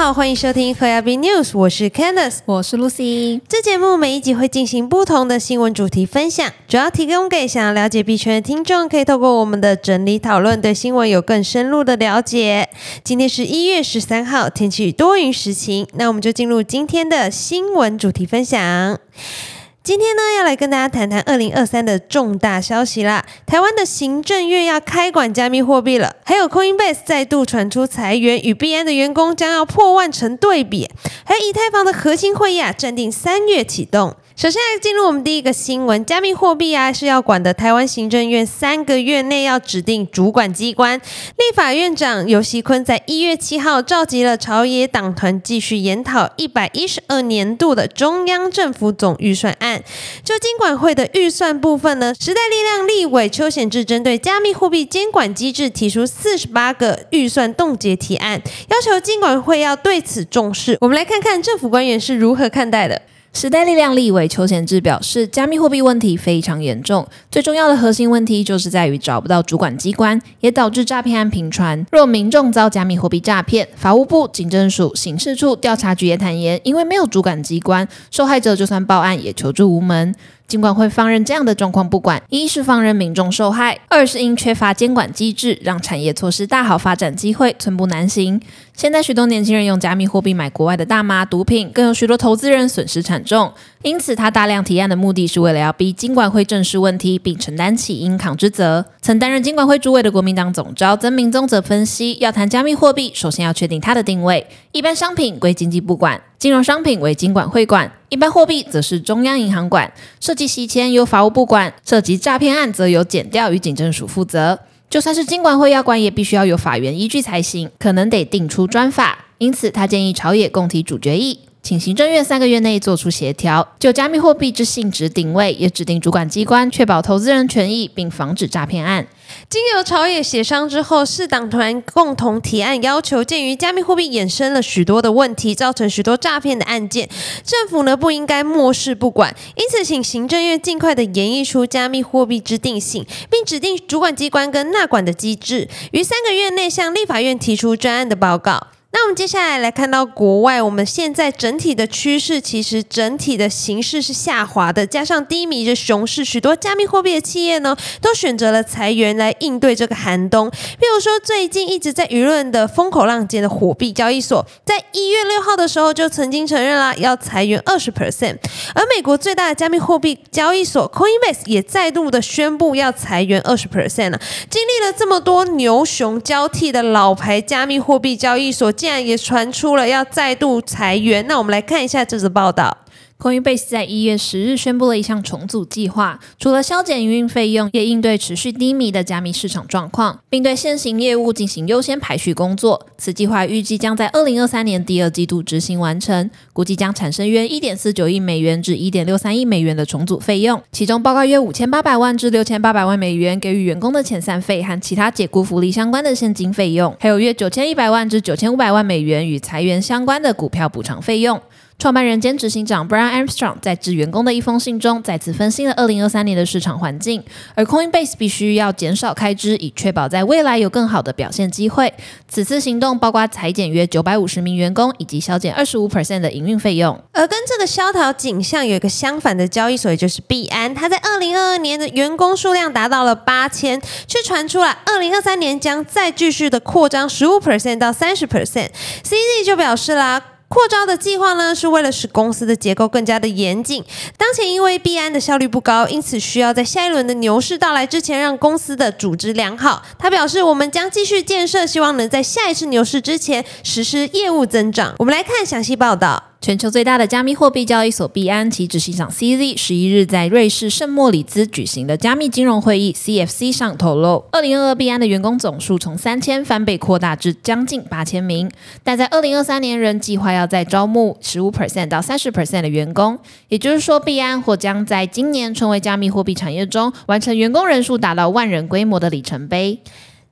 好，欢迎收听和亚 B News，我是 Candice，我是 Lucy。这节目每一集会进行不同的新闻主题分享，主要提供给想要了解币圈的听众，可以透过我们的整理讨论，对新闻有更深入的了解。今天是一月十三号，天气多云时晴，那我们就进入今天的新闻主题分享。今天呢，要来跟大家谈谈二零二三的重大消息啦！台湾的行政院要开管加密货币了，还有 Coinbase 再度传出裁员，与币安的员工将要破万成对比，还有以太坊的核心会议啊，暂定三月启动。首先来进入我们第一个新闻，加密货币啊是要管的。台湾行政院三个月内要指定主管机关，立法院长游锡坤在一月七号召集了朝野党团，继续研讨一百一十二年度的中央政府总预算案。就金管会的预算部分呢，时代力量立委邱显志针对加密货币监管机制提出四十八个预算冻结提案，要求金管会要对此重视。我们来看看政府官员是如何看待的。时代力量立委邱贤志表示，加密货币问题非常严重，最重要的核心问题就是在于找不到主管机关，也导致诈骗案频传。若民众遭加密货币诈骗，法务部、警政署、刑事处、调查局也坦言，因为没有主管机关，受害者就算报案也求助无门。尽管会放任这样的状况不管，一是放任民众受害，二是因缺乏监管机制，让产业错失大好发展机会，寸步难行。现在许多年轻人用加密货币买国外的大麻、毒品，更有许多投资人损失惨重。因此，他大量提案的目的是为了要逼金管会正视问题，并承担起应扛之责。曾担任金管会主委的国民党总召曾明宗则分析，要谈加密货币，首先要确定它的定位。一般商品归经济部管，金融商品为金管会管。一般货币则是中央银行管，涉及洗钱由法务部管，涉及诈骗案则由检调与警政署负责。就算是金管会要管，也必须要有法源依据才行，可能得定出专法。因此，他建议朝野共提主决议。请行政院三个月内做出协调，就加密货币之性质定位，也指定主管机关，确保投资人权益，并防止诈骗案。经由朝野协商之后，市党团共同提案要求，鉴于加密货币衍生了许多的问题，造成许多诈骗的案件，政府呢不应该漠视不管。因此，请行政院尽快的研绎出加密货币之定性，并指定主管机关跟纳管的机制，于三个月内向立法院提出专案的报告。那我们接下来来看到国外，我们现在整体的趋势，其实整体的形势是下滑的，加上低迷的熊市，许多加密货币的企业呢，都选择了裁员来应对这个寒冬。比如说，最近一直在舆论的风口浪尖的火币交易所，在一月六号的时候就曾经承认啦要裁员二十 percent，而美国最大的加密货币交易所 Coinbase 也再度的宣布要裁员二十 percent 了。经历了这么多牛熊交替的老牌加密货币交易所。竟然也传出了要再度裁员，那我们来看一下这则报道。Coinbase 在一月十日宣布了一项重组计划，除了削减营运费用，也应对持续低迷的加密市场状况，并对现行业务进行优先排序工作。此计划预计将在二零二三年第二季度执行完成，估计将产生约一点四九亿美元至一点六三亿美元的重组费用，其中包括约五千八百万至六千八百万美元给予员工的遣散费和其他解雇福利相关的现金费用，还有约九千一百万至九千五百万美元与裁员相关的股票补偿费用。创办人兼执行长 Brian Armstrong 在致员工的一封信中，再次分析了二零二三年的市场环境，而 Coinbase 必须要减少开支，以确保在未来有更好的表现机会。此次行动包括裁减约九百五十名员工，以及削减二十五 percent 的营运费用。而跟这个萧条景象有一个相反的交易所，也就是币安，它在二零二二年的员工数量达到了八千，却传出了二零二三年将再继续的扩张十五 percent 到三十 percent。CZ 就表示啦。扩招的计划呢，是为了使公司的结构更加的严谨。当前因为币安的效率不高，因此需要在下一轮的牛市到来之前，让公司的组织良好。他表示，我们将继续建设，希望能在下一次牛市之前实施业务增长。我们来看详细报道。全球最大的加密货币交易所币安，其执行长 CZ 十一日在瑞士圣莫里兹举行的加密金融会议 CFC 上透露，二零二二币安的员工总数从三千翻倍扩大至将近八千名，但在二零二三年仍计划要再招募十五 percent 到三十 percent 的员工，也就是说，币安或将在今年成为加密货币产业中完成员工人数达到万人规模的里程碑。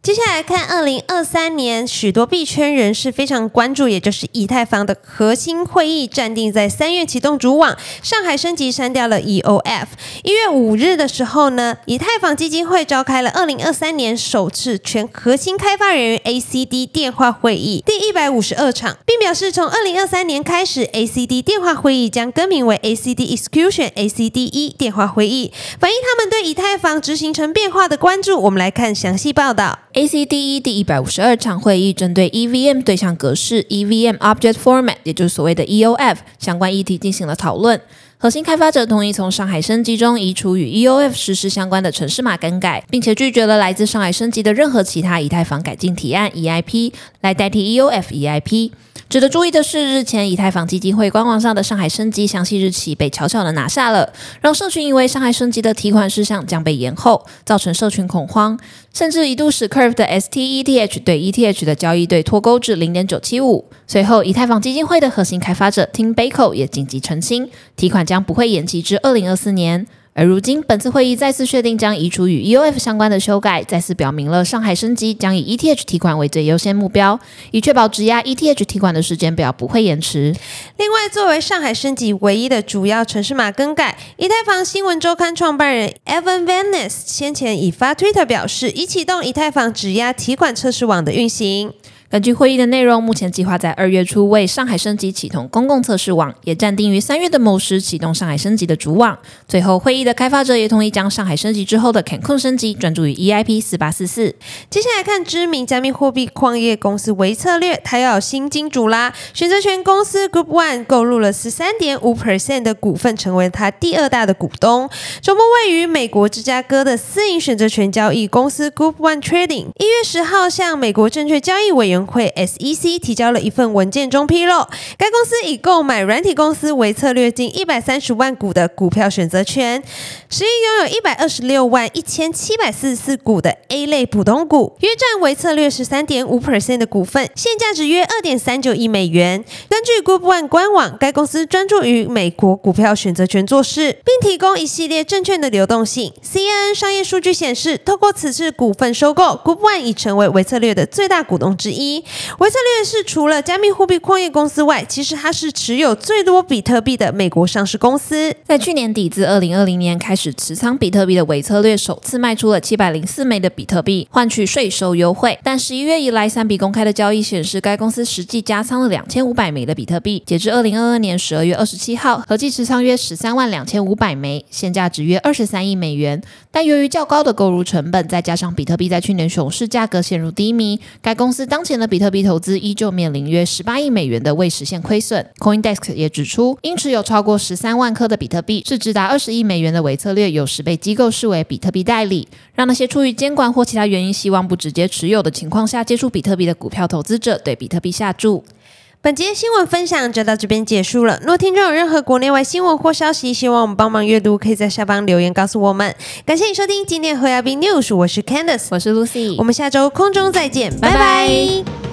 接下来看二零二三年，许多币圈人士非常关注，也就是以太坊的核心会议暂定在三月启动主网，上海升级删掉了 EOF。一月五日的时候呢，以太坊基金会召开了二零二三年首次全核心开发人员 ACD 电话会议，第一百五十二场，并表示从二零二三年开始，ACD 电话会议将更名为 ACD Execution ACD E 电话会议，反映他们对以太坊执行成变化的关注。我们来看详细报道。ACDE 第一百五十二场会议针对 EVM 对象格式 EVM Object Format，也就是所谓的 EOF 相关议题进行了讨论。核心开发者同意从上海升级中移除与 EOF 实施相关的城市码更改，并且拒绝了来自上海升级的任何其他以太坊改进提案 EIP 来代替 EOF EIP。值得注意的是，日前以太坊基金会官网上的上海升级详细日期被悄悄的拿下了，让社群以为上海升级的提款事项将被延后，造成社群恐慌，甚至一度使 Curve 的 STETH 对 ETH 的交易对脱钩至零点九七五。随后，以太坊基金会的核心开发者 Tim Bako 也紧急澄清，提款将不会延期至二零二四年。而如今，本次会议再次确定将移除与 EOF 相关的修改，再次表明了上海升级将以 ETH 提款为最优先目标，以确保质押 ETH 提款的时间表不会延迟。另外，作为上海升级唯一的主要城市码更改，以太坊新闻周刊创办人 Evan Venice 先前已发 Twitter 表示，已启动以太坊质押提款测试网的运行。根据会议的内容，目前计划在二月初为上海升级启动公共测试网，也暂定于三月的某时启动上海升级的主网。最后，会议的开发者也同意将上海升级之后的 Cancun 升级专注于 EIP 四八四四。接下来看知名加密货币矿业公司维策略，它要有新金主啦！选择权公司 Group One 购入了十三点五 percent 的股份，成为它第二大的股东。总部位于美国芝加哥的私营选择权交易公司 Group One Trading，一月十号向美国证券交易委员会 SEC 提交了一份文件中披露，该公司已购买软体公司为策略近一百三十万股的股票选择权，实际拥有一百二十六万一千七百四十四股的 A 类普通股，约占为策略十三点五 percent 的股份，现价值约二点三九亿美元。根据 Group One 官网，该公司专注于美国股票选择权做事，并提供一系列证券的流动性。CNN 商业数据显示，透过此次股份收购，Group One 已成为维策略的最大股东之一。维策略是除了加密货币矿业公司外，其实它是持有最多比特币的美国上市公司。在去年底至二零二零年开始持仓比特币的维策略，首次卖出了七百零四枚的比特币，换取税收优惠。但十一月以来，三笔公开的交易显示，该公司实际加仓了两千五百枚的比特币。截至二零二二年十二月二十七号，合计持仓约十三万两千五百枚，现价值约二十三亿美元。但由于较高的购入成本，再加上比特币在去年熊市价格陷入低迷，该公司当前的比特币投资依旧面临约十八亿美元的未实现亏损。CoinDesk 也指出，因持有超过十三万颗的比特币，市值达二十亿美元的伪策略，有时被机构视为比特币代理，让那些出于监管或其他原因希望不直接持有的情况下接触比特币的股票投资者，对比特币下注。本节新闻分享就到这边结束了。若听众有任何国内外新闻或消息，希望我们帮忙阅读，可以在下方留言告诉我们。感谢你收听今天的何亚斌 news，我是 Candice，我是 Lucy，我们下周空中再见，拜拜。